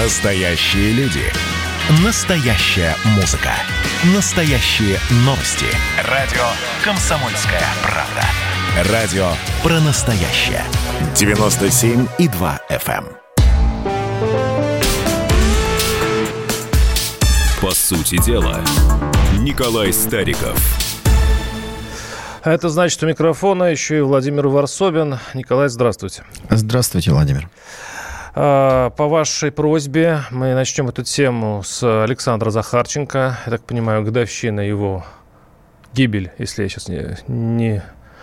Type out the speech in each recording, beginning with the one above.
Настоящие люди. Настоящая музыка. Настоящие новости. Радио «Комсомольская правда». Радио про настоящее. 97,2 FM. эм. По сути дела, Николай Стариков. Это значит, у микрофона еще и Владимир Варсобин. Николай, здравствуйте. Здравствуйте, Владимир. А, По вашей просьбе мы начнем эту тему с Александра Захарченко. Я так понимаю, годовщина его гибель, если я сейчас не... не...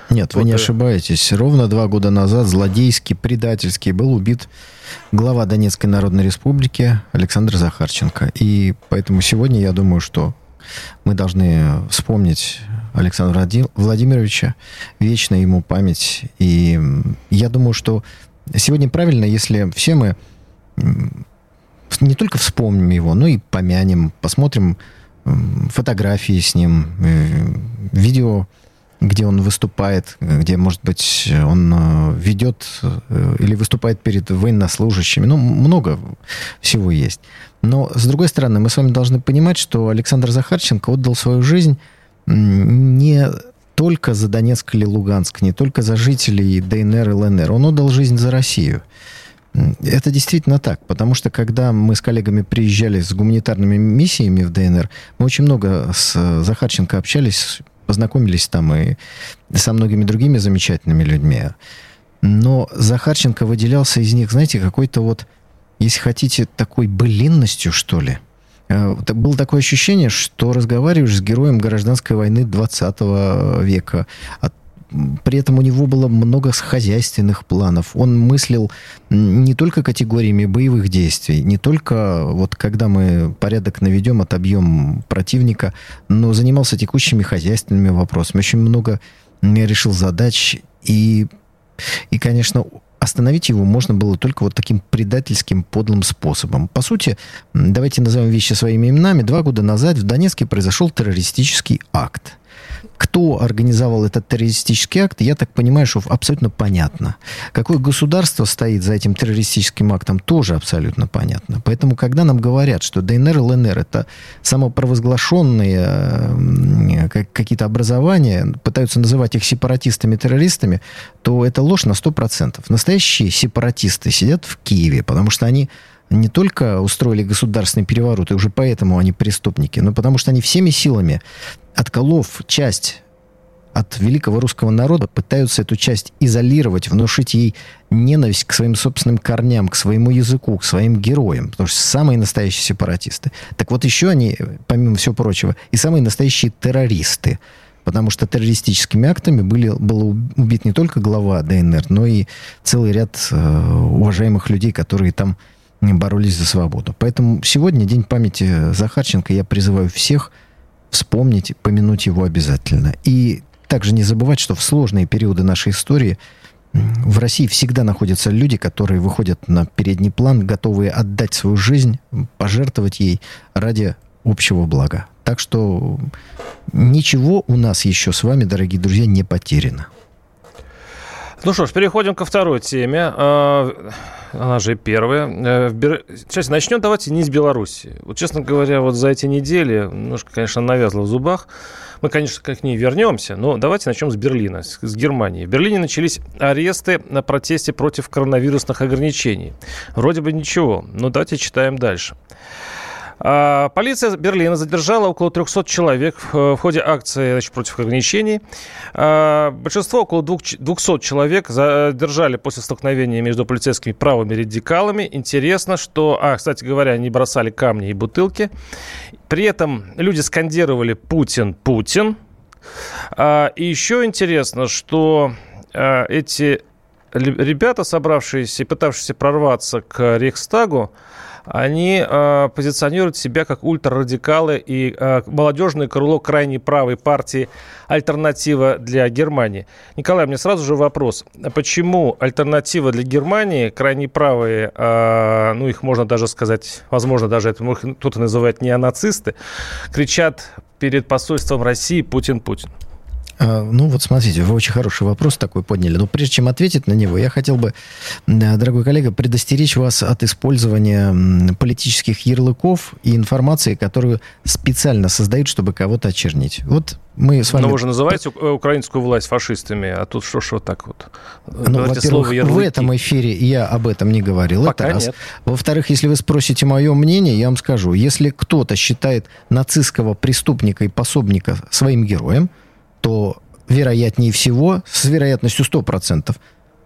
Нет, вы не ошибаетесь. Ровно два года назад злодейски, предательски был убит глава Донецкой Народной Республики Александр Захарченко. И поэтому сегодня я думаю, что мы должны вспомнить Александра Влади- Владимировича, вечная ему память. И я думаю, что сегодня правильно, если все мы не только вспомним его, но и помянем, посмотрим фотографии с ним, э, видео, где он выступает, где, может быть, он э, ведет э, или выступает перед военнослужащими. Ну, много всего есть. Но, с другой стороны, мы с вами должны понимать, что Александр Захарченко отдал свою жизнь не только за Донецк или Луганск, не только за жителей ДНР и ЛНР. Он отдал жизнь за Россию. Это действительно так, потому что когда мы с коллегами приезжали с гуманитарными миссиями в ДНР, мы очень много с Захарченко общались, познакомились там и со многими другими замечательными людьми. Но Захарченко выделялся из них, знаете, какой-то вот, если хотите, такой былинностью, что ли. Э, Было такое ощущение, что разговариваешь с героем гражданской войны 20 века. А при этом у него было много хозяйственных планов. Он мыслил не только категориями боевых действий, не только вот когда мы порядок наведем, отобьем противника, но занимался текущими хозяйственными вопросами. Очень много решил задач. И, и, конечно, остановить его можно было только вот таким предательским подлым способом. По сути, давайте назовем вещи своими именами. Два года назад в Донецке произошел террористический акт. Кто организовал этот террористический акт, я так понимаю, что абсолютно понятно. Какое государство стоит за этим террористическим актом, тоже абсолютно понятно. Поэтому, когда нам говорят, что ДНР и ЛНР это самопровозглашенные э, какие-то образования, пытаются называть их сепаратистами-террористами, то это ложь на 100%. Настоящие сепаратисты сидят в Киеве, потому что они не только устроили государственный переворот, и уже поэтому они преступники, но потому что они всеми силами, отколов часть от великого русского народа, пытаются эту часть изолировать, внушить ей ненависть к своим собственным корням, к своему языку, к своим героям, потому что самые настоящие сепаратисты. Так вот еще они, помимо всего прочего, и самые настоящие террористы, потому что террористическими актами были, был убит не только глава ДНР, но и целый ряд э, уважаемых людей, которые там боролись за свободу. Поэтому сегодня День памяти Захарченко. Я призываю всех вспомнить, помянуть его обязательно. И также не забывать, что в сложные периоды нашей истории в России всегда находятся люди, которые выходят на передний план, готовые отдать свою жизнь, пожертвовать ей ради общего блага. Так что ничего у нас еще с вами, дорогие друзья, не потеряно. Ну что ж, переходим ко второй теме. А, Она же первая. Э, Сейчас начнем давайте не с Беларуси. Вот, честно говоря, вот за эти недели немножко, конечно, навязло в зубах. Мы, конечно, к ней вернемся, но давайте начнем с Берлина, с, Германии. В Берлине начались аресты на протесте против коронавирусных ограничений. Вроде бы ничего, но давайте читаем дальше. Полиция Берлина задержала около 300 человек в в ходе акции значит, против ограничений. А, Большинство, около двух ч- 200 человек, задержали после столкновения между полицейскими правыми радикалами. Интересно, что, а, кстати говоря, они бросали камни и бутылки. При этом люди скандировали «Путин, Путин». А, И еще интересно, что а, эти ребята, собравшиеся и пытавшиеся прорваться к Рейхстагу, они э, позиционируют себя как ультрарадикалы и э, молодежное крыло крайней правой партии «Альтернатива для Германии». Николай, мне сразу же вопрос. Почему альтернатива для Германии, крайне правые, э, ну их можно даже сказать, возможно, даже это кто-то называет неонацисты, кричат перед посольством России «Путин, Путин»? А, ну вот смотрите, вы очень хороший вопрос такой подняли. Но прежде чем ответить на него, я хотел бы, дорогой коллега, предостеречь вас от использования политических ярлыков и информации, которую специально создают, чтобы кого-то очернить. Вот мы с вами... Но вы же называете э, украинскую власть фашистами, а тут что ж вот так вот? Ну, во-первых, в этом эфире я об этом не говорил. Пока это раз. Нет. Во-вторых, если вы спросите мое мнение, я вам скажу. Если кто-то считает нацистского преступника и пособника своим героем, то вероятнее всего, с вероятностью 100%,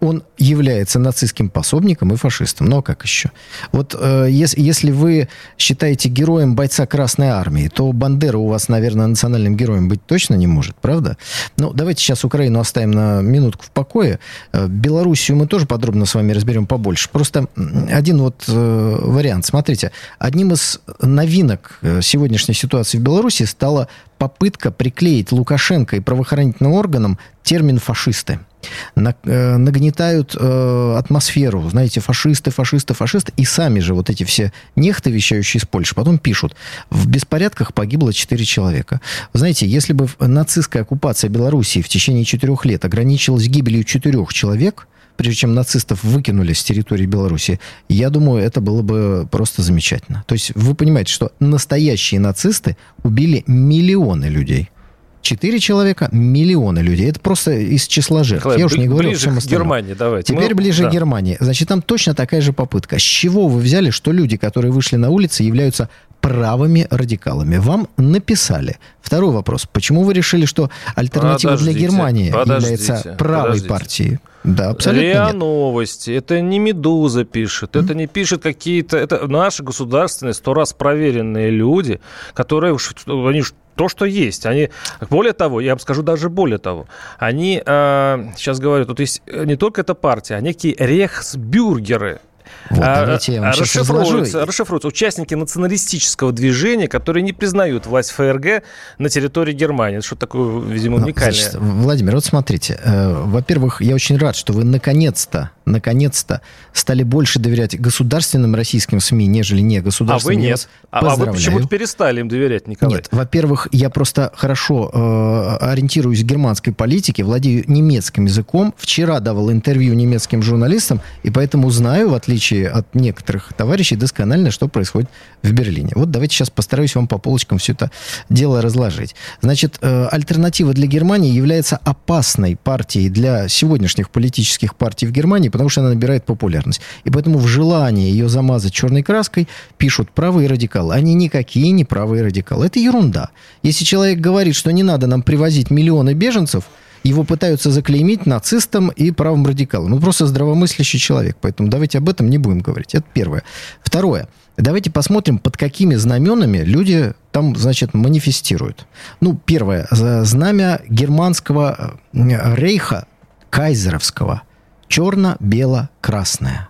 он является нацистским пособником и фашистом. Ну а как еще? Вот э, если, если вы считаете героем бойца Красной Армии, то Бандера у вас, наверное, национальным героем быть точно не может, правда? Ну, давайте сейчас Украину оставим на минутку в покое. Э, Белоруссию мы тоже подробно с вами разберем побольше. Просто один вот э, вариант. Смотрите, одним из новинок э, сегодняшней ситуации в Беларуси стала попытка приклеить Лукашенко и правоохранительным органам термин «фашисты» э, нагнетают э, атмосферу, знаете, фашисты, фашисты, фашисты, и сами же вот эти все нехты, вещающие из Польши, потом пишут, в беспорядках погибло 4 человека. Знаете, если бы нацистская оккупация Белоруссии в течение 4 лет ограничилась гибелью 4 человек, прежде чем нацистов выкинули с территории Беларуси, я думаю, это было бы просто замечательно. То есть вы понимаете, что настоящие нацисты убили миллионы людей. Четыре человека, миллионы людей. Это просто из числа жертв. Николай, Я уж не говорю ближе к Германии, давайте. Теперь Мы... ближе да. к Германии. Значит, там точно такая же попытка. С чего вы взяли, что люди, которые вышли на улицы, являются правыми радикалами? Вам написали. Второй вопрос. Почему вы решили, что альтернатива подождите, для Германии подождите, является правой подождите. партией? Да, абсолютно РИА нет. Новости, это не «Медуза» пишет, mm-hmm. это не пишет какие-то... Это наши государственные, сто раз проверенные люди, которые уж... Они то, что есть. Они, более того, я вам скажу даже более того, они э, сейчас говорят, тут есть не только эта партия, а некие рехсбюргеры, вот, а, давайте я вам расшифруются, расшифруются участники националистического движения, которые не признают власть ФРГ на территории Германии. Это что такое, видимо, ну, уникальное. Значит, Владимир, вот смотрите. Э, во-первых, я очень рад, что вы наконец-то наконец-то стали больше доверять государственным российским СМИ, нежели не государственным. А вы нет. А, а вы почему-то перестали им доверять, Николай. Нет, во-первых, я просто хорошо э, ориентируюсь в германской политике, владею немецким языком. Вчера давал интервью немецким журналистам, и поэтому знаю, в отличие от некоторых товарищей, досконально, что происходит в Берлине. Вот давайте сейчас постараюсь вам по полочкам все это дело разложить. Значит, э, альтернатива для Германии является опасной партией для сегодняшних политических партий в Германии, потому что она набирает популярность. И поэтому в желании ее замазать черной краской пишут правые радикалы. Они никакие не правые радикалы. Это ерунда. Если человек говорит, что не надо нам привозить миллионы беженцев, его пытаются заклеймить нацистом и правым радикалом. Он просто здравомыслящий человек. Поэтому давайте об этом не будем говорить. Это первое. Второе. Давайте посмотрим, под какими знаменами люди там, значит, манифестируют. Ну, первое. Знамя германского э, рейха, кайзеровского – черно-бело-красное.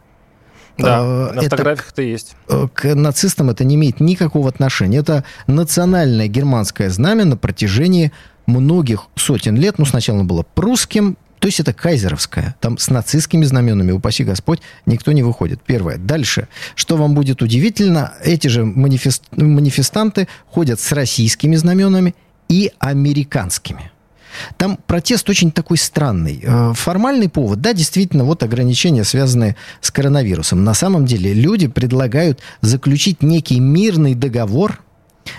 Да, а, на фотографиях это есть. Э, к нацистам это не имеет никакого отношения. Это национальное германское знамя на протяжении многих сотен лет. Ну, сначала было прусским, то есть это кайзеровское. Там с нацистскими знаменами, упаси Господь, никто не выходит. Первое. Дальше. Что вам будет удивительно, эти же манифест... манифестанты ходят с российскими знаменами и американскими. Там протест очень такой странный. Э, формальный повод, да, действительно, вот ограничения, связанные с коронавирусом. На самом деле люди предлагают заключить некий мирный договор,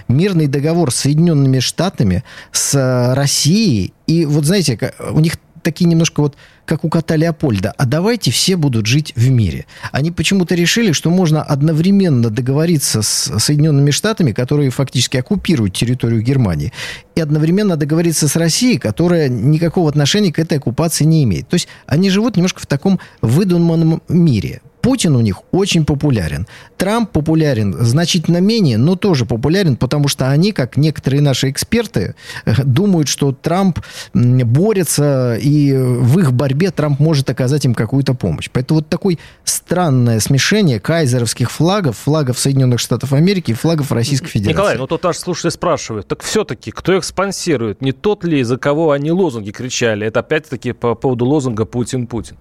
мирный договор с Соединенными Штатами, с э, Россией. И вот знаете, у них такие немножко вот, как у кота Леопольда, а давайте все будут жить в мире. Они почему-то решили, что можно одновременно договориться с Соединенными Штатами, которые фактически оккупируют территорию Германии, и одновременно договориться с Россией, которая никакого отношения к этой оккупации не имеет. То есть они живут немножко в таком выдуманном мире. Путин у них очень популярен. Трамп популярен значительно менее, но тоже популярен, потому что они, как некоторые наши эксперты, э, думают, что Трамп борется, и в их борьбе Трамп может оказать им какую-то помощь. Поэтому вот такое странное смешение кайзеровских флагов, флагов Соединенных Штатов Америки и флагов Российской Федерации. Николай, ну тут наш слушатель спрашивает, так все-таки, кто их спонсирует? Не тот ли, за кого они лозунги кричали? Это опять-таки по поводу лозунга «Путин-Путин».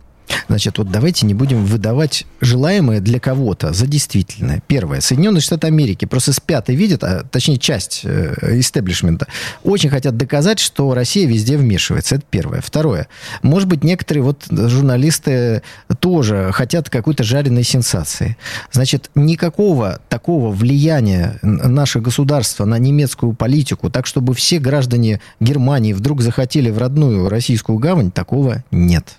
Значит, вот давайте не будем выдавать желаемое для кого-то за действительное. Первое. Соединенные Штаты Америки просто спят и видят, а точнее часть э, истеблишмента, очень хотят доказать, что Россия везде вмешивается. Это первое. Второе. Может быть, некоторые вот журналисты тоже хотят какой-то жареной сенсации. Значит, никакого такого влияния наше государство на немецкую политику, так чтобы все граждане Германии вдруг захотели в родную российскую гавань, такого нет.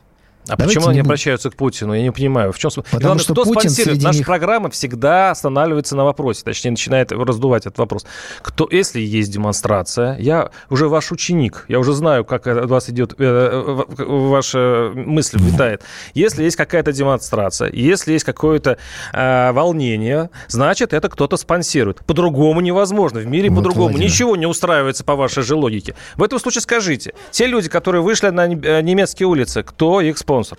А Давайте почему они не... обращаются к Путину? Я не понимаю. В чем смысл? Потому Главное, что кто Путин спонсирует? Наша них... программа всегда останавливается на вопросе, точнее, начинает раздувать этот вопрос. Кто, если есть демонстрация, я уже ваш ученик, я уже знаю, как от вас идет, э, ваша мысль витает. Если есть какая-то демонстрация, если есть какое-то э, волнение, значит, это кто-то спонсирует. По-другому невозможно. В мире вот, по-другому Владимир. ничего не устраивается по вашей же логике. В этом случае скажите, те люди, которые вышли на э, немецкие улицы, кто их спонсирует? Спонсор.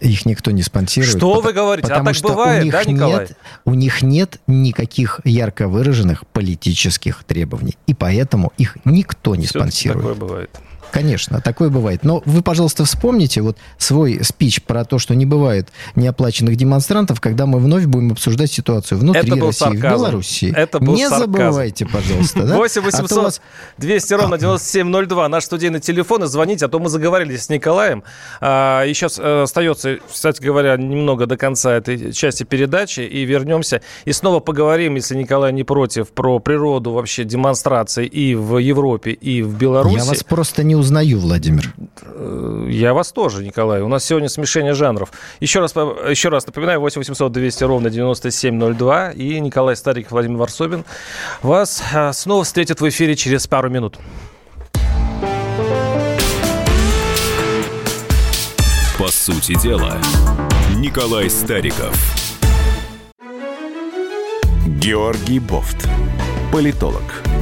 Их никто не спонсирует. Что потому, вы говорите? А так бывает, у них да, Николай? Нет, у них нет никаких ярко выраженных политических требований. И поэтому их никто не Все спонсирует. Такое бывает. Конечно, такое бывает. Но вы, пожалуйста, вспомните вот свой спич про то, что не бывает неоплаченных демонстрантов, когда мы вновь будем обсуждать ситуацию внутри Это был России, сарказм. в Беларуси. Это был не сарказм. забывайте, пожалуйста. Да? 8 800 а вас... 200 ровно 9702. Наш студийный телефон. И звоните, а то мы заговорили с Николаем. А, и сейчас э, остается, кстати говоря, немного до конца этой части передачи. И вернемся. И снова поговорим, если Николай не против, про природу вообще демонстраций и в Европе, и в Беларуси. Я вас просто не узнаю, Владимир. Я вас тоже, Николай. У нас сегодня смешение жанров. Еще раз, еще раз напоминаю, 8 800 200 ровно 9702. И Николай Стариков, Владимир Варсобин вас а, снова встретят в эфире через пару минут. По сути дела, Николай Стариков. Георгий Бофт. Политолог,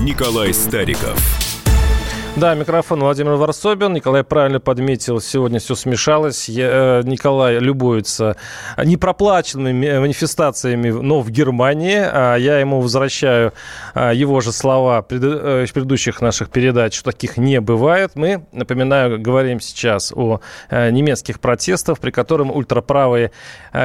Николай Стариков – да, микрофон Владимир Варсобин. Николай правильно подметил, сегодня все смешалось. Я, э, Николай любуется непроплаченными манифестациями, но в Германии. А я ему возвращаю а, его же слова э, предыдущих наших передач, что таких не бывает. Мы, напоминаю, говорим сейчас о э, немецких протестах, при котором ультраправые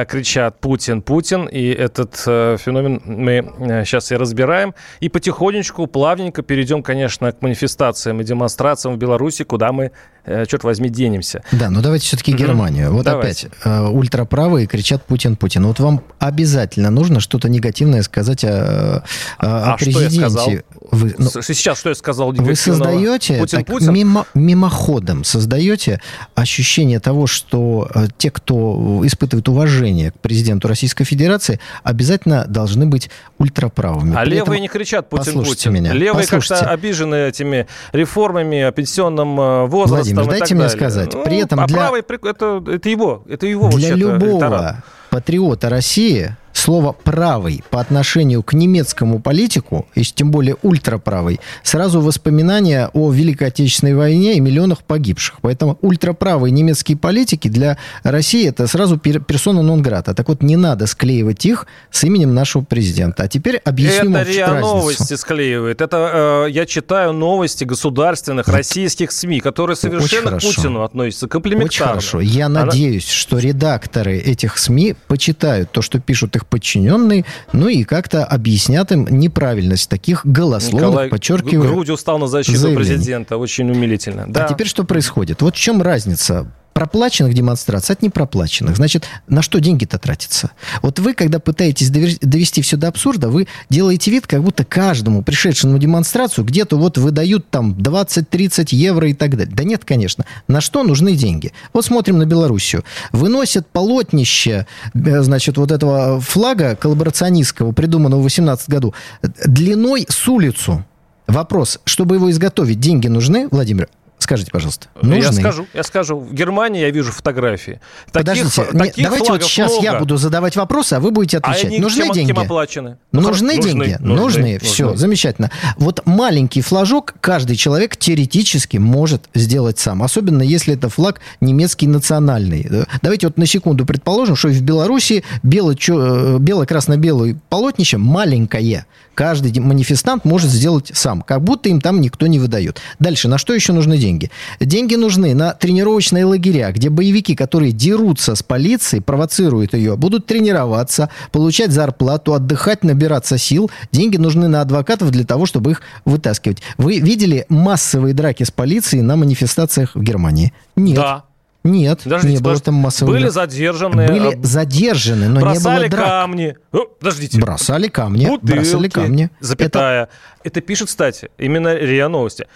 кричат «Путин, Путин». И этот феномен мы сейчас и разбираем. И потихонечку, плавненько перейдем, конечно, к манифестациям и демонстрациям демонстрациям в Беларуси, куда мы, черт возьми, денемся. Да, но давайте все-таки Германию. Вот давайте. опять, э, ультраправые кричат Путин, Путин. Вот вам обязательно нужно что-то негативное сказать о, о, а президенте. Что я сказал? Вы, ну, Сейчас что я сказал? Вы создаете, Путин, так, Путин? Мимо, мимоходом создаете ощущение того, что э, те, кто испытывает уважение к президенту Российской Федерации, обязательно должны быть ультраправыми. А При левые этом... не кричат Путин, Путин. Меня. Левые как-то обижены этими реформами, о пенсионном э, возрасте. Владимир, дайте мне далее. сказать. Ну, При этом а для... правый, это, это его, это его Для любого электорат. патриота России слово «правый» по отношению к немецкому политику, и тем более ультраправый, сразу воспоминания о Великой Отечественной войне и миллионах погибших. Поэтому ультраправые немецкие политики для России это сразу персона нон-грата. Так вот, не надо склеивать их с именем нашего президента. А теперь объясню Это РИА разницу. Новости склеивает. Это э, я читаю новости государственных вот. российских СМИ, которые совершенно к Путину относятся комплиментарно. Очень хорошо. Я Она... надеюсь, что редакторы этих СМИ почитают то, что пишут их подчиненные, ну и как-то объяснят им неправильность таких голословных, Николай подчеркиваю, грудью стал на защиту заявлений. президента. Очень умилительно. А да. А теперь что происходит? Вот в чем разница проплаченных демонстраций от непроплаченных. Значит, на что деньги-то тратятся? Вот вы, когда пытаетесь довести все до абсурда, вы делаете вид, как будто каждому пришедшему демонстрацию где-то вот выдают там 20-30 евро и так далее. Да нет, конечно. На что нужны деньги? Вот смотрим на Белоруссию. Выносят полотнище, э, значит, вот этого флага коллаборационистского, придуманного в 18 году, длиной с улицу. Вопрос, чтобы его изготовить, деньги нужны, Владимир? Скажите, пожалуйста. Нужны? Я скажу, я скажу. В Германии я вижу фотографии. Подождите, таких, не, таких давайте вот сейчас много. я буду задавать вопросы, а вы будете отвечать. А они нужны кем, деньги? Кем оплачены? Нужны, нужны деньги? Нужны. нужны. Все, нужны. замечательно. Вот маленький флажок каждый человек теоретически может сделать сам. Особенно если это флаг немецкий национальный. Давайте вот на секунду предположим, что в Беларуси э, бело-красно-белое полотнище маленькое. Каждый манифестант может сделать сам. Как будто им там никто не выдает. Дальше, на что еще нужны деньги? Деньги нужны на тренировочные лагеря, где боевики, которые дерутся с полицией, провоцируют ее, будут тренироваться, получать зарплату, отдыхать, набираться сил. Деньги нужны на адвокатов для того, чтобы их вытаскивать. Вы видели массовые драки с полицией на манифестациях в Германии? Нет. Да. Нет, Подождите, не было там массовых Были задержаны. Были об... задержаны, но не было драк. камни. Ну, подождите. Бросали камни. Бутылки, бросали камни. Запятая. Это... это пишет, кстати, именно РИА Новости.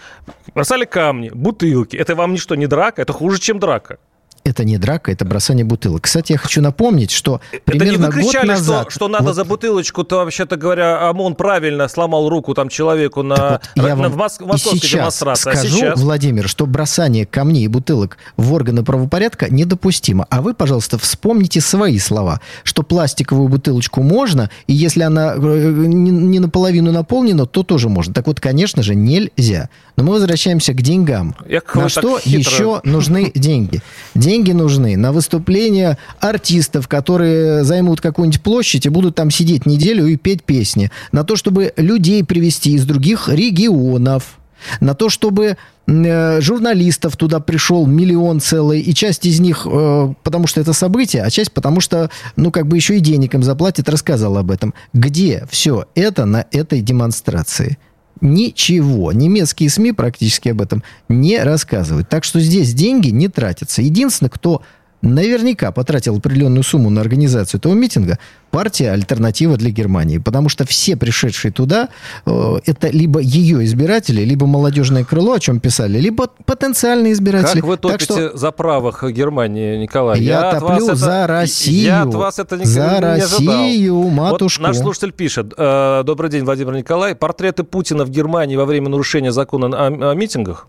Бросали камни, бутылки. Это вам ничто не драка, это хуже, чем драка это не драка, это бросание бутылок. Кстати, я хочу напомнить, что примерно это не вы год назад... Что, что надо вот... за бутылочку-то, вообще-то говоря, ОМОН правильно сломал руку там человеку на, вот, я на, в Моск... московской сейчас демонстрации. А скажу, а сейчас... Владимир, что бросание камней и бутылок в органы правопорядка недопустимо. А вы, пожалуйста, вспомните свои слова, что пластиковую бутылочку можно, и если она э, не наполовину наполнена, то тоже можно. Так вот, конечно же, нельзя. Но мы возвращаемся к деньгам. Я на что хитро... еще нужны деньги? Деньги нужны на выступления артистов, которые займут какую-нибудь площадь и будут там сидеть неделю и петь песни. На то, чтобы людей привести из других регионов. На то, чтобы э, журналистов туда пришел миллион целый, и часть из них, э, потому что это событие, а часть потому что, ну, как бы еще и денег им заплатит, рассказал об этом. Где все это на этой демонстрации? Ничего. Немецкие СМИ практически об этом не рассказывают. Так что здесь деньги не тратятся. Единственное, кто наверняка потратил определенную сумму на организацию этого митинга, партия «Альтернатива для Германии». Потому что все пришедшие туда, э, это либо ее избиратели, либо молодежное крыло, о чем писали, либо потенциальные избиратели. Как вы топите что... за правых Германии, Николай? Я, я топлю за это... Россию. Я от вас это не, за не Россию, ожидал. матушку. Вот наш слушатель пишет. Э, Добрый день, Владимир Николай. Портреты Путина в Германии во время нарушения закона о, о митингах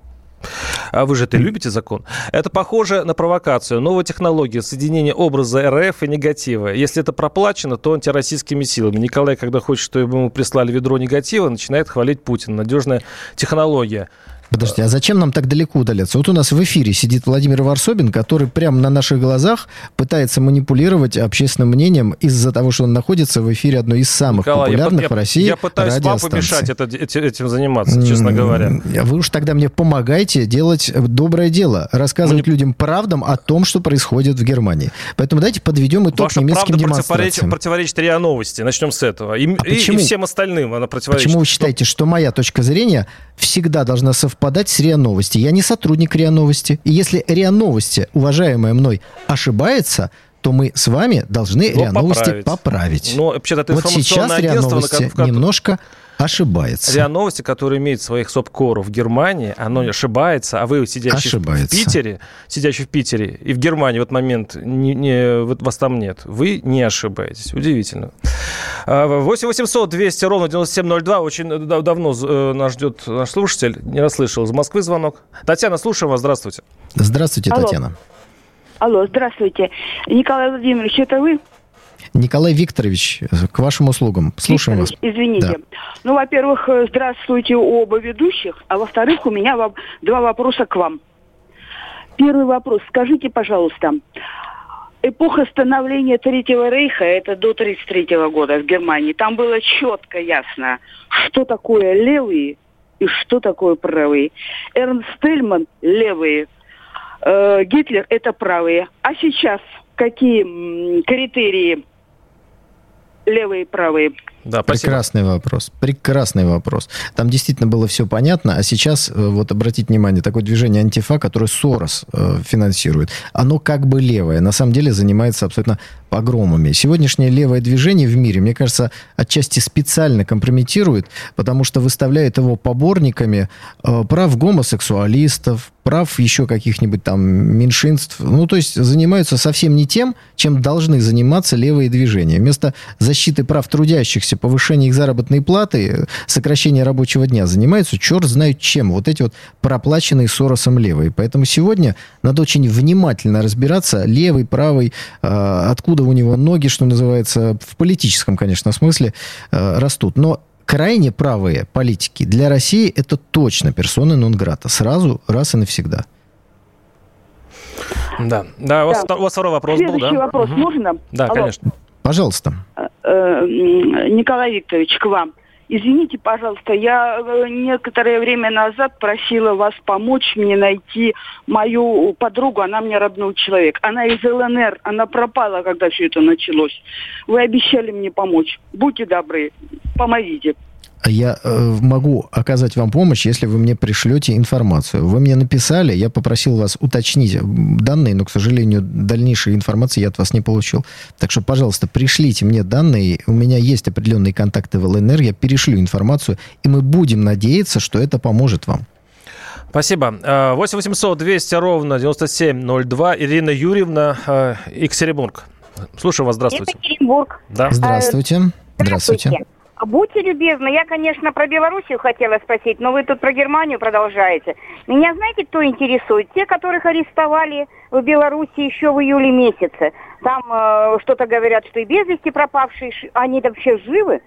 а вы же это любите закон. Это похоже на провокацию. Новая технология соединения образа РФ и негатива. Если это проплачено, то антироссийскими силами. Николай, когда хочет, чтобы ему прислали ведро негатива, начинает хвалить Путина. Надежная технология. Подожди, а зачем нам так далеко удаляться? Вот у нас в эфире сидит Владимир Варсобин, который прямо на наших глазах пытается манипулировать общественным мнением из-за того, что он находится в эфире одной из самых Николай, популярных я, в России Я пытаюсь вам помешать это, этим заниматься, честно говоря. Вы уж тогда мне помогайте делать доброе дело, рассказывать не... людям правдам о том, что происходит в Германии. Поэтому давайте подведем итог Ваша немецким правда демонстрациям. противоречит РИА Новости. Начнем с этого. И, а и, и всем остальным она противоречит. Почему вы считаете, что моя точка зрения всегда должна совпадать с РИА Новости. Я не сотрудник РИА Новости. И если РИА Новости, уважаемая мной, ошибается, то мы с вами должны ну, РИА Новости поправить. Но, вообще, это вот сейчас РИА Новости немножко ошибается. РИА Новости, который имеет своих сопкоров в Германии, оно ошибается, а вы, сидящий ошибается. в Питере, сидящий в Питере и в Германии в этот момент не, не, вас там нет, вы не ошибаетесь. Удивительно. 8 800 200 ровно 9702. Очень давно э, нас ждет наш слушатель. Не расслышал. Из Москвы звонок. Татьяна, слушаем вас. Здравствуйте. Здравствуйте, Алло. Татьяна. Алло, здравствуйте. Николай Владимирович, это вы? Николай Викторович, к вашим услугам. Слушаем Викторович, вас. Извините. Да. Ну, во-первых, э, здравствуйте оба ведущих, а во-вторых, у меня два вопроса к вам. Первый вопрос. Скажите, пожалуйста, эпоха становления Третьего Рейха, это до 1933 года в Германии, там было четко ясно, что такое левые и что такое правые. Эрнст Тельман – левые, э, Гитлер – это правые. А сейчас какие критерии левые и правые. Да, Прекрасный вопрос. Прекрасный вопрос. Там действительно было все понятно, а сейчас, э, вот обратите внимание, такое движение антифа, которое Сорос э, финансирует, оно как бы левое, на самом деле занимается абсолютно погромами. Сегодняшнее левое движение в мире, мне кажется, отчасти специально компрометирует, потому что выставляет его поборниками э, прав гомосексуалистов, прав еще каких-нибудь там меньшинств. Ну, то есть занимаются совсем не тем, чем должны заниматься левые движения. Вместо защиты прав трудящихся повышения их заработной платы, сокращения рабочего дня занимаются черт знает чем. Вот эти вот проплаченные Соросом левые. Поэтому сегодня надо очень внимательно разбираться, левый, правый, а, откуда у него ноги, что называется, в политическом, конечно, смысле а, растут. Но крайне правые политики для России это точно персоны нон-грата. Сразу, раз и навсегда. Да. Да, у вас, Да. у вас второй вопрос был, Следующий да? вопрос Мгм. можно? Да, Алло. конечно. Пожалуйста. Э, м, Николай Викторович, к вам. Извините, пожалуйста, я э, некоторое время назад просила вас помочь мне найти мою подругу, она мне родной человек. Она из ЛНР, она пропала, когда все это началось. Вы обещали мне помочь. Будьте добры, помогите. Я э, могу оказать вам помощь, если вы мне пришлете информацию. Вы мне написали, я попросил вас уточнить данные, но, к сожалению, дальнейшей информации я от вас не получил. Так что, пожалуйста, пришлите мне данные. У меня есть определенные контакты в ЛНР, я перешлю информацию, и мы будем надеяться, что это поможет вам. Спасибо. Э, 8 800 200 ровно 9702. Ирина Юрьевна, э, Екатеринбург. Слушаю вас, здравствуйте. Екатеринбург. Да. Здравствуйте. Здравствуйте. Будьте любезны, я, конечно, про Белоруссию хотела спросить, но вы тут про Германию продолжаете. Меня знаете, кто интересует? Те, которых арестовали в Беларуси еще в июле месяце. Там э, что-то говорят, что и без вести пропавшие, они вообще живы?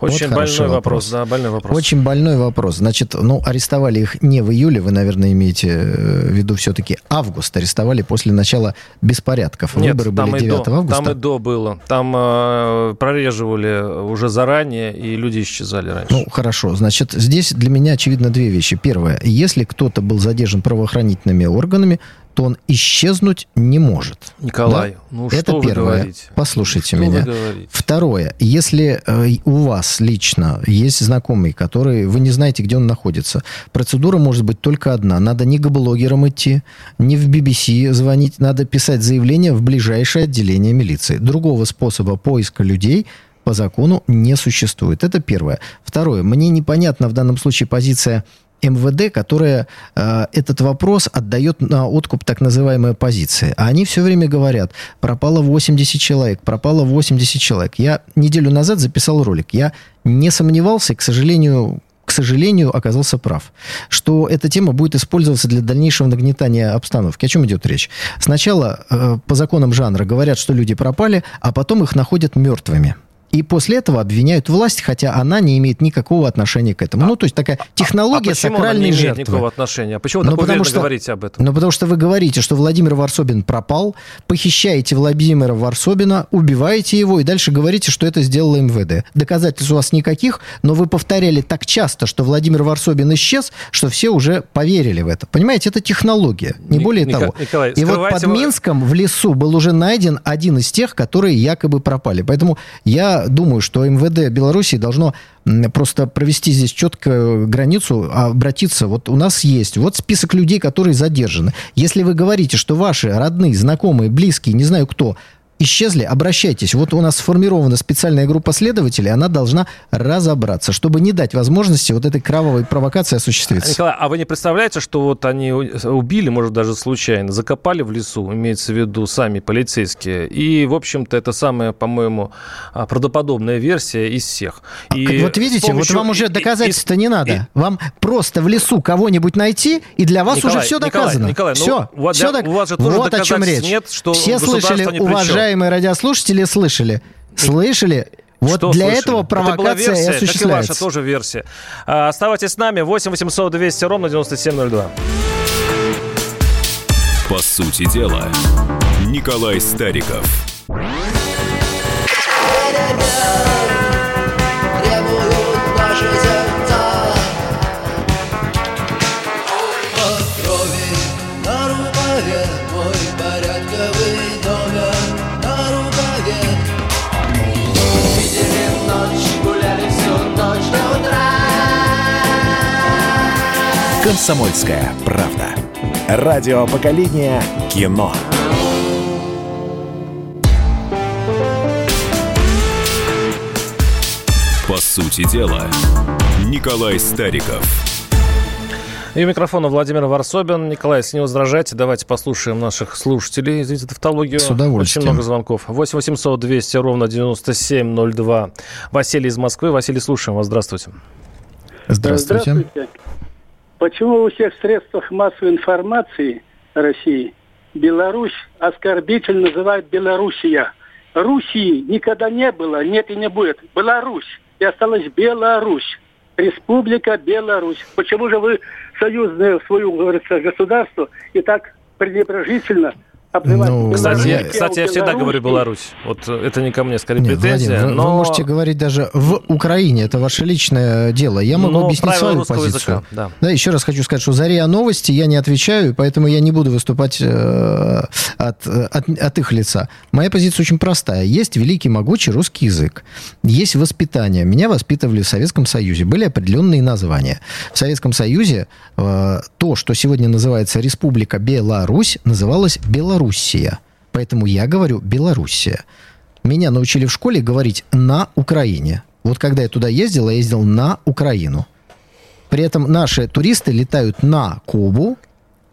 Очень Вот больной вопрос. вопрос. Да, больной вопрос. Очень больной вопрос. Значит, ну, арестовали их не в июле, вы, наверное, имеете э, в виду все-таки август. Арестовали после начала беспорядков. Нет, Выборы там были и 9 до, августа. Там и до было. Там э, прореживали уже заранее, и люди исчезали раньше. Ну, хорошо. Значит, здесь для меня очевидно две вещи. Первое. Если кто-то был задержан правоохранительными органами, то он исчезнуть не может. Николай, Да? ну Это что вы первое. говорите? Послушайте Что меня. вы? Второе. Если э, у вас лично есть знакомый, который вы не знаете, где он находится, процедура может быть только одна. Надо не к блогерам идти, не в BBC звонить, надо писать заявление в ближайшее отделение милиции. Другого способа поиска людей по закону не существует. Это первое. Второе. Мне непонятна в данном случае позиция МВД, которая э, этот вопрос отдает на откуп так называемой оппозиции. А они все время говорят, пропало 80 человек, пропало 80 человек. Я неделю назад записал ролик. Я не сомневался, и, к сожалению, к сожалению, оказался прав, что эта тема будет использоваться для дальнейшего нагнетания обстановки. О чем идет речь? Сначала э, по законам жанра говорят, что люди пропали, а потом их находят мертвыми. И после этого обвиняют власть, хотя она не имеет никакого отношения к этому. ну, то есть такая технология а почему она сакральной не имеет жертвы. никакого отношения? А почему Ну, так потому что- говорите об этом? Ну, потому что вы говорите, что Владимир Варсобин пропал, похищаете Владимира Варсобина, убиваете его и дальше говорите, что это сделало МВД. Доказательств у вас никаких, но вы повторяли так часто, что Владимир Варсобин исчез, что все уже поверили в это. Понимаете, это технология, не Ни- более Ника- того. Николай, и вот под его- Минском в лесу был уже найден один из тех, которые якобы пропали. Поэтому я думаю, что МВД Беларуси должно просто провести здесь четко границу, обратиться. Вот у нас есть вот список людей, которые задержаны. Если вы говорите, что ваши родные, знакомые, близкие, не знаю кто, исчезли, обращайтесь. Вот у нас сформирована специальная группа следователей, она должна разобраться, чтобы не дать возможности вот этой кровавой провокации осуществиться. Николай, а вы не представляете, что вот они убили, может, даже случайно, закопали в лесу, имеется в виду сами полицейские, и, в общем-то, это самая, по-моему, а, правдоподобная версия из всех. И вот видите, помощью- вот вам уже и- и- доказательства и- не надо. Вам просто в лесу кого-нибудь найти, и для вас Николай, уже все Николай, доказано. Николай, ну, все. у вас- все у вас же тоже вот о чем речь. нет, что Все слышали, чем. Уважаемые радиослушатели, слышали. Слышали? Вот Что для слышали? этого Это была провокация версия, и как и осуществляется. ваша тоже версия. А, Оставайтесь с нами. 8 800 200 ровно 9702. По сути дела, Николай Стариков. Крови на рукаве мой порядковый «Комсомольская правда». Радио поколения кино. По сути дела, Николай Стариков. И у микрофона Владимир Варсобин. Николай, если не возражаете, давайте послушаем наших слушателей. Извините, тавтологию. С удовольствием. Очень много звонков. 8 800 200 ровно 9702. Василий из Москвы. Василий, слушаем вас. Здравствуйте. Здравствуйте. Почему у всех средствах массовой информации России Беларусь оскорбительно называют Белоруссия? Руси никогда не было, нет и не будет. Беларусь. И осталась Беларусь. Республика Беларусь. Почему же вы союзное свое, государство и так пренебрежительно Ну, Кстати, я, Беларусь, кстати, я всегда Беларусь? говорю Беларусь. Вот это не ко мне, скорее, Нет, претензия. Владимир, вы, но... вы можете говорить даже в Украине, это ваше личное дело. Я могу но объяснить правила свою позицию. языка, да. Да, еще раз хочу сказать, что за РИА Новости я не отвечаю, поэтому я не буду выступать э, от, от, от их лица. Моя позиция очень простая. Есть великий, могучий русский язык. Есть воспитание. Меня воспитывали в Советском Союзе. Были определенные названия. В Советском Союзе э, то, что сегодня называется Республика Беларусь, называлось Белоруссия. Поэтому я говорю Белоруссия. Меня научили в школе говорить на Украине. Вот когда я туда ездил, я ездил на Украину. При этом наши туристы летают на Кубу,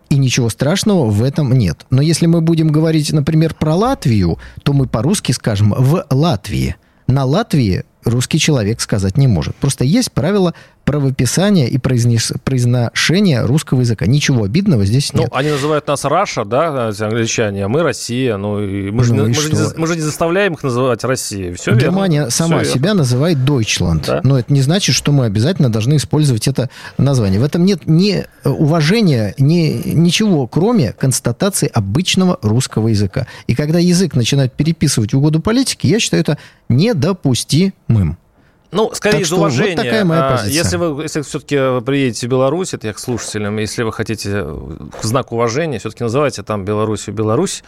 и ничего страшного в этом нет. Но если мы будем говорить, например, про Латвию, то мы по-русски скажем «в Латвии». На Латвии русский человек сказать не может. Просто есть правила правописания и произнес- произношения русского языка. Ничего обидного здесь Ну, нет. они называют нас Раша, да, англичане, а мы Россия. Ну, и мы, же, Ну не- и мы, же не, мы же не заставляем их называть Россией. Все Германия верно. сама верно. себя называет Deutschland. Да. Но это не значит, что мы обязательно должны использовать это название. В этом нет ни э, уважения, ни ничего, кроме констатации обычного русского языка. И когда язык начинает переписывать в угоду политики, я считаю это недопустимым. Ну, скорее Так из что вот уважения. такая моя А, позиция. Если вы если все-таки приедете в Беларусь, это я к слушателям, если вы хотите в знак уважения, все-таки называйте там Белоруссию Беларусь,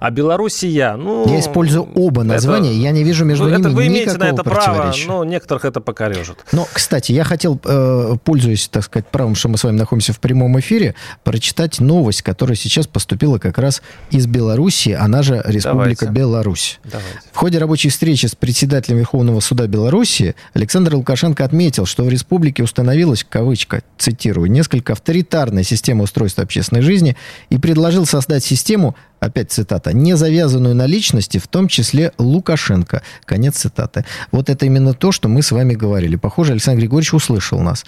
а Белоруссия, ну... Я использую оба это- названия, я не вижу между ну, ними это вы имеете на это право, но некоторых это покорежит. Но, кстати, я хотел, э, пользуясь, так сказать, правом, что мы с вами находимся в прямом эфире, прочитать новость, которая сейчас поступила как раз из Белоруссии, она же Республика Давайте. Беларусь. Давайте. В ходе рабочей встречи с председателем Верховного суда Беларуси Александр Лукашенко отметил, что в республике установилась, кавычка, цитирую, несколько авторитарная система устройства общественной жизни и предложил создать систему, опять цитата, не завязанную на личности, в том числе Лукашенко. Конец цитаты. Вот это именно то, что мы с вами говорили. Похоже, Александр Григорьевич услышал нас.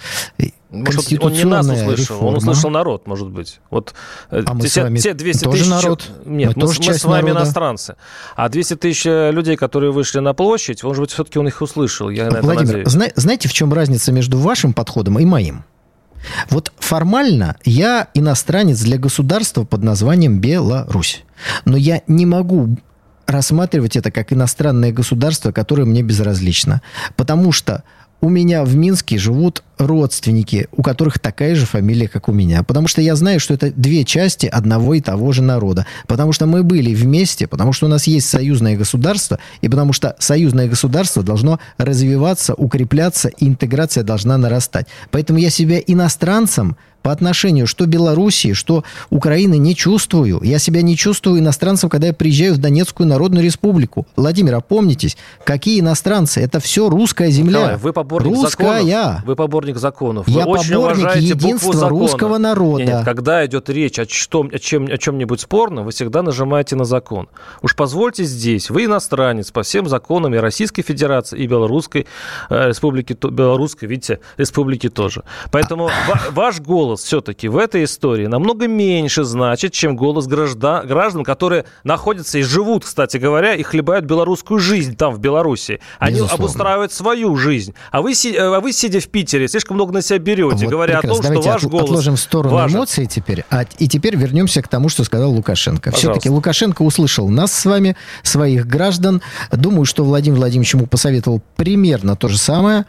Может, он не нас услышал, он реформа- услышал народ, может быть. Вот э, А мы те, с вами те 200 тоже тысяч... народ? Нет, Мы тоже мы с вами народа. иностранцы. А 200 тысяч э, людей, которые вышли на площадь, может быть, все-таки он их услышал. Я Владимир, зна- знаете, в чем разница между вашим подходом и моим? Вот формально я иностранец для государства под названием Беларусь. Но я не могу рассматривать это как иностранное государство, которое мне безразлично. Потому что у меня в Минске живут родственники, у которых такая же фамилия, как у меня. Потому что я знаю, что это две части одного и того же народа. Потому что мы были вместе, потому что у нас есть союзное государство, и потому что союзное государство должно развиваться, укрепляться, и интеграция должна нарастать. Поэтому я себя иностранцем по отношению что Белоруссии, что Украины не чувствую. Я себя не чувствую иностранцем, когда я приезжаю в Донецкую Народную Республику. Владимир, опомнитесь, какие иностранцы? Это все русская земля. Николай, вы поборник Русская. законов. Вы поборник законов. Я вы очень поборник единства русского народа. Нет, нет, когда идет речь о, чем, о, чем, о чем-нибудь спорном, вы всегда нажимаете на закон. Уж позвольте здесь, вы иностранец по всем законам и Российской Федерации, и Белорусской э, Республики, Белорусской, видите, Республики тоже. Поэтому ва- ваш голос все-таки в этой истории намного меньше значит, чем голос граждан, граждан, которые находятся и живут, кстати говоря, и хлебают белорусскую жизнь там, в Беларуси. Они Безусловно. обустраивают свою жизнь. А вы, а вы, сидя в Питере, слишком много на себя берете, Вот говоря прекрасно. о том, Давайте что ваш от- голос отложим в сторону важен. эмоции теперь. А, и теперь вернемся к тому, что сказал Лукашенко. Все-таки Лукашенко услышал нас с вами, своих граждан. Думаю, что Владимир Владимирович ему посоветовал примерно то же самое.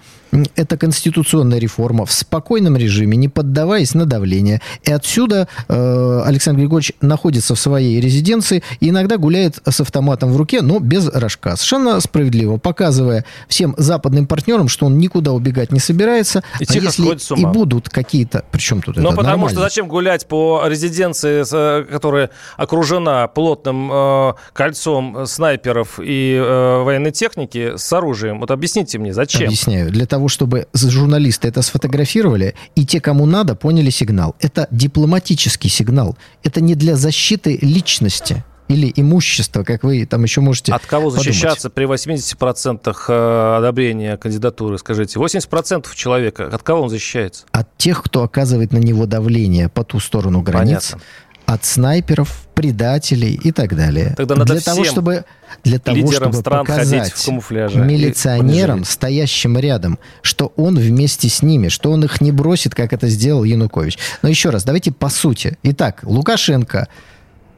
Это конституционная реформа в спокойном режиме, не поддаваясь на давление. И отсюда э, Александр Григорьевич находится в своей резиденции и иногда гуляет с автоматом в руке, но без рожка. Совершенно справедливо, показывая всем западным партнерам, что он никуда убегать не собирается. И а тихо если с и ума. будут какие-то... Причем тут Ну, это потому нормально. что зачем гулять по резиденции, э, которая окружена плотным э, кольцом снайперов и э, военной техники с оружием? Вот объясните мне, зачем? Объясняю. Для того, того, чтобы журналисты это сфотографировали, и те, кому надо, поняли сигнал. Это дипломатический сигнал. Это не для защиты личности или имущества, как вы там еще можете От кого подумать. защищаться при 80% э, одобрения кандидатуры, скажите? 80% человека, от кого он защищается? От тех, кто оказывает на него давление по ту сторону границ, Понятно. От снайперов, предателей и так далее. Тогда надо для того, чтобы для того, чтобы стран показать в камуфляже и милиционерам, бронежилете. стоящим рядом, что он вместе с ними, что он их не бросит, как это сделал Янукович. Но еще раз, давайте по сути. Итак, Лукашенко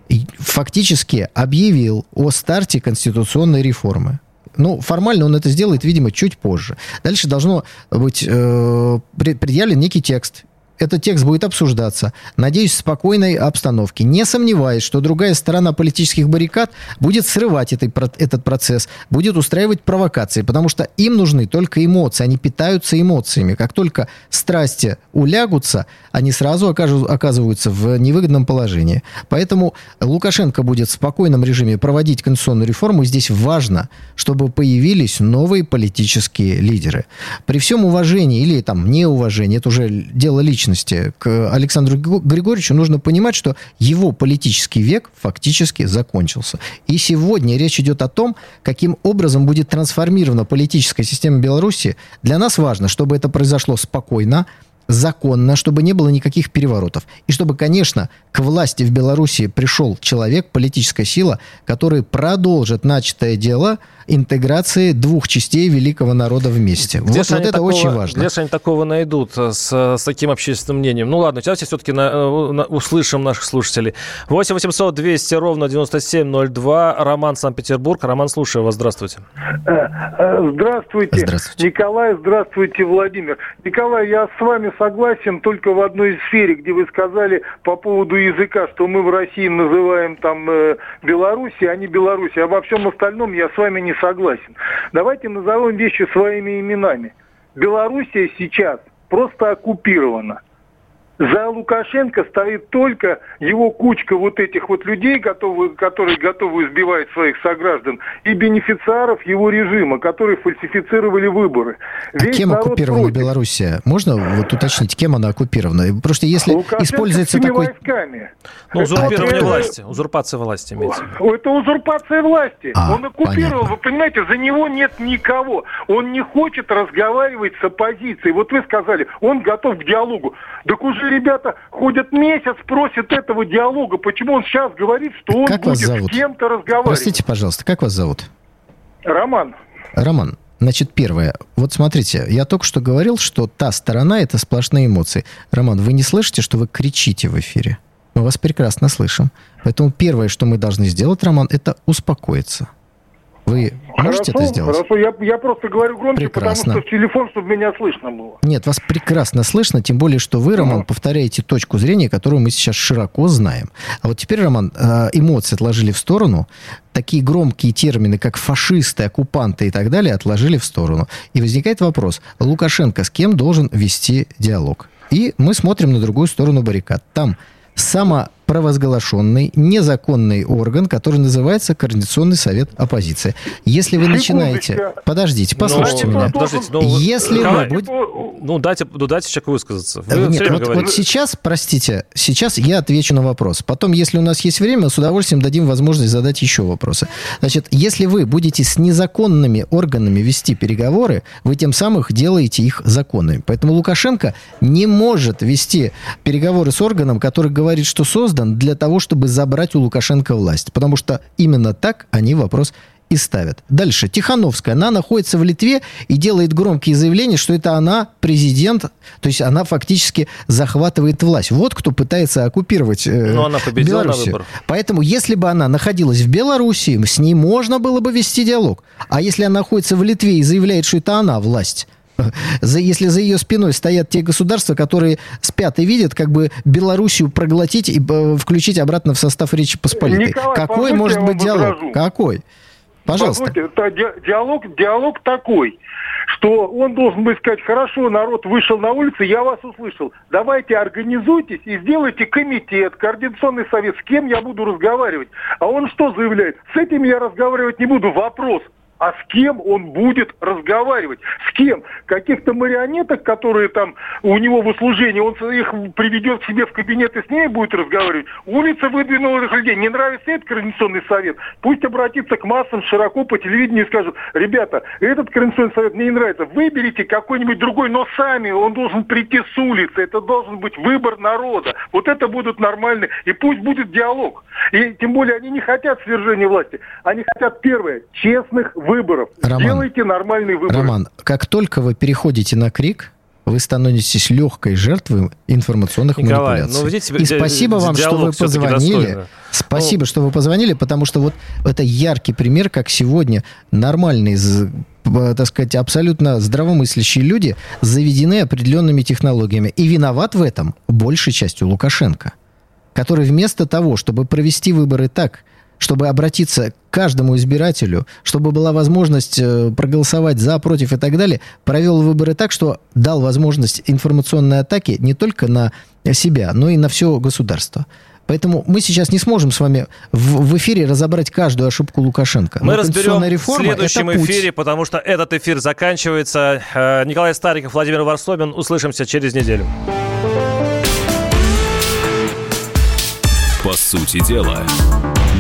и фактически объявил о старте конституционной реформы. Ну, формально он это сделает, видимо, чуть позже. Дальше должно быть э, пред- предъявлен некий текст. Этот текст будет обсуждаться, надеюсь, в спокойной обстановке. Не сомневаюсь, что другая сторона политических баррикад будет срывать этой этот процесс, будет устраивать провокации, потому что им нужны только эмоции, они питаются эмоциями. Как только страсти улягутся, они сразу окажу- оказываются в невыгодном положении. Поэтому Лукашенко будет в спокойном режиме проводить конституционную реформу. И здесь важно, чтобы появились новые политические лидеры. При всем уважении или там неуважении, это уже дело личности, к Александру Григо- Григорьевичу нужно понимать, что его политический век фактически закончился. И сегодня речь идет о том, каким образом будет трансформирована политическая система Беларуси. Для нас важно, чтобы это произошло спокойно, законно, чтобы не было никаких переворотов. И чтобы, конечно, к власти в Беларуси пришел человек, политическая сила, который продолжит начатое дело интеграции двух частей великого народа вместе. Где вот вот это такого- очень важно. Где же они такого найдут э, с, с таким общественным мнением? Ну ладно, давайте все-таки на, э, на- услышим наших слушателей. 8 800 200 ровно 9702. Роман Санкт-Петербург. Роман, слушаю вас. Здравствуйте. Э, Здравствуйте. Здравствуйте. Николай, здравствуйте, Владимир. Николай, я с вами согласен только в одной сфере, где вы сказали по поводу языка, что мы в России называем там э, Белоруссией, а не Беларусь. А во всем остальном я с вами не согласен. Давайте назовем вещи своими именами. Белоруссия сейчас просто оккупирована. За Лукашенко стоит только его кучка вот этих вот людей, готовы- которые готовы избивать своих сограждан, и бенефициаров его режима, которые фальсифицировали выборы. А Весь кем оккупирована против. Белоруссия? Можно вот уточнить, кем она оккупирована? Потому что если Лукашенко используется такой... войсками. Ну, узурпирование Это- власти. Узурпация власти имеется. в виду. Это узурпация власти. А, он оккупировал, понятно. вы понимаете, за него нет никого. Он не хочет разговаривать с оппозицией. Вот вы сказали, он готов к диалогу. Так уже ребята ходят месяц, просят этого диалога. Почему он сейчас говорит, что он Как будет с кем-то разговаривать? Простите, пожалуйста, как вас зовут? Роман. Роман, значит, первое. Вот смотрите, я только что говорил, что та сторона – это сплошные эмоции. Роман, вы не слышите, что вы кричите в эфире? Мы вас прекрасно слышим. Поэтому первое, что мы должны сделать, Роман, это успокоиться. Вы можете хорошо, это сделать? Хорошо, я, я просто говорю громче, Прекрасно. потому что в телефон, чтобы меня слышно было. Нет, вас прекрасно слышно, тем более, что вы, Роман, повторяете точку зрения, которую мы сейчас широко знаем. А вот теперь, Роман, э, эмоции отложили в сторону, такие громкие термины, как фашисты, оккупанты и так далее, отложили в сторону. И возникает вопрос, Лукашенко с кем должен вести диалог? И мы смотрим на другую сторону баррикад. Там самопровозглашенный, незаконный орган, который называется Координационный совет оппозиции. Если вы начинаете... Подождите, послушайте Ну, меня. Подождите, ну, Если Николай, вы будете... Ну, дайте, ну, дайте человеку высказаться. Вы Нет, вот, говорите. вот сейчас, простите, сейчас я отвечу на вопрос. Потом, если у нас есть время, с удовольствием дадим возможность задать еще вопросы. Значит, если вы будете с незаконными органами вести переговоры, вы тем самым делаете их законными. Поэтому Лукашенко не может вести переговоры с органом, который говорит, что создан для того, чтобы забрать у Лукашенко власть. Потому что именно так они вопрос и ставят. Дальше. Тихановская. Она находится в Литве и делает громкие заявления, что это она президент, то есть она фактически захватывает власть. Вот кто пытается оккупировать э, Но она победила на Белоруссию. выборах. Поэтому, если бы она находилась в Белоруссии, с ней можно было бы вести диалог. А если она находится в Литве и заявляет, что это она власть, за, если за ее спиной стоят те государства, которые спят и видят, как бы Белоруссию проглотить и э, включить обратно в состав Речи Посполитой. Николай, Какой может быть диалог? возражу. Какой? Пожалуйста. Позвольте, диалог, диалог такой, что он должен быть сказать, хорошо, народ вышел на улицу, я вас услышал. Давайте организуйтесь и сделайте комитет, координационный совет, с кем я буду разговаривать. А он что заявляет? С этим я разговаривать не буду. Вопрос. А с кем он будет разговаривать? С кем? Каких-то марионеток, которые там у него в услужении, он их приведет к себе в кабинет и с ними будет разговаривать? Улица выдвинула этих людей. Не нравится этот Координационный совет? Пусть обратится к массам широко по телевидению и скажут, ребята, этот Координационный совет мне не нравится. Выберите какой-нибудь другой, но сами он должен прийти с улицы. Это должен быть выбор народа. Вот это будут нормальные. И пусть будет диалог. И тем более они не хотят свержения власти. Они хотят, первое, честных выборов. Роман. Делайте нормальные выборы. Роман, как только вы переходите на крик, вы становитесь легкой жертвой информационных Николай, манипуляций. ну, видите, И спасибо вам, что вы позвонили. достойно. Спасибо, что вы позвонили, потому что вот это яркий пример, как сегодня нормальные, так сказать, абсолютно здравомыслящие люди заведены определенными технологиями. И виноват в этом большей частью Лукашенко, который вместо того, чтобы провести выборы так, чтобы обратиться к каждому избирателю, чтобы была возможность э, проголосовать за, против и так далее, провел выборы так, что дал возможность информационной атаки не только на себя, но и на все государство. Поэтому мы сейчас не сможем с вами в, в эфире разобрать каждую ошибку Лукашенко. Мы разберем конституционная в реформа следующем эфире, потому что этот эфир заканчивается. Э, Николай Стариков, Владимир Варсобин. Услышимся через неделю. По сути дела,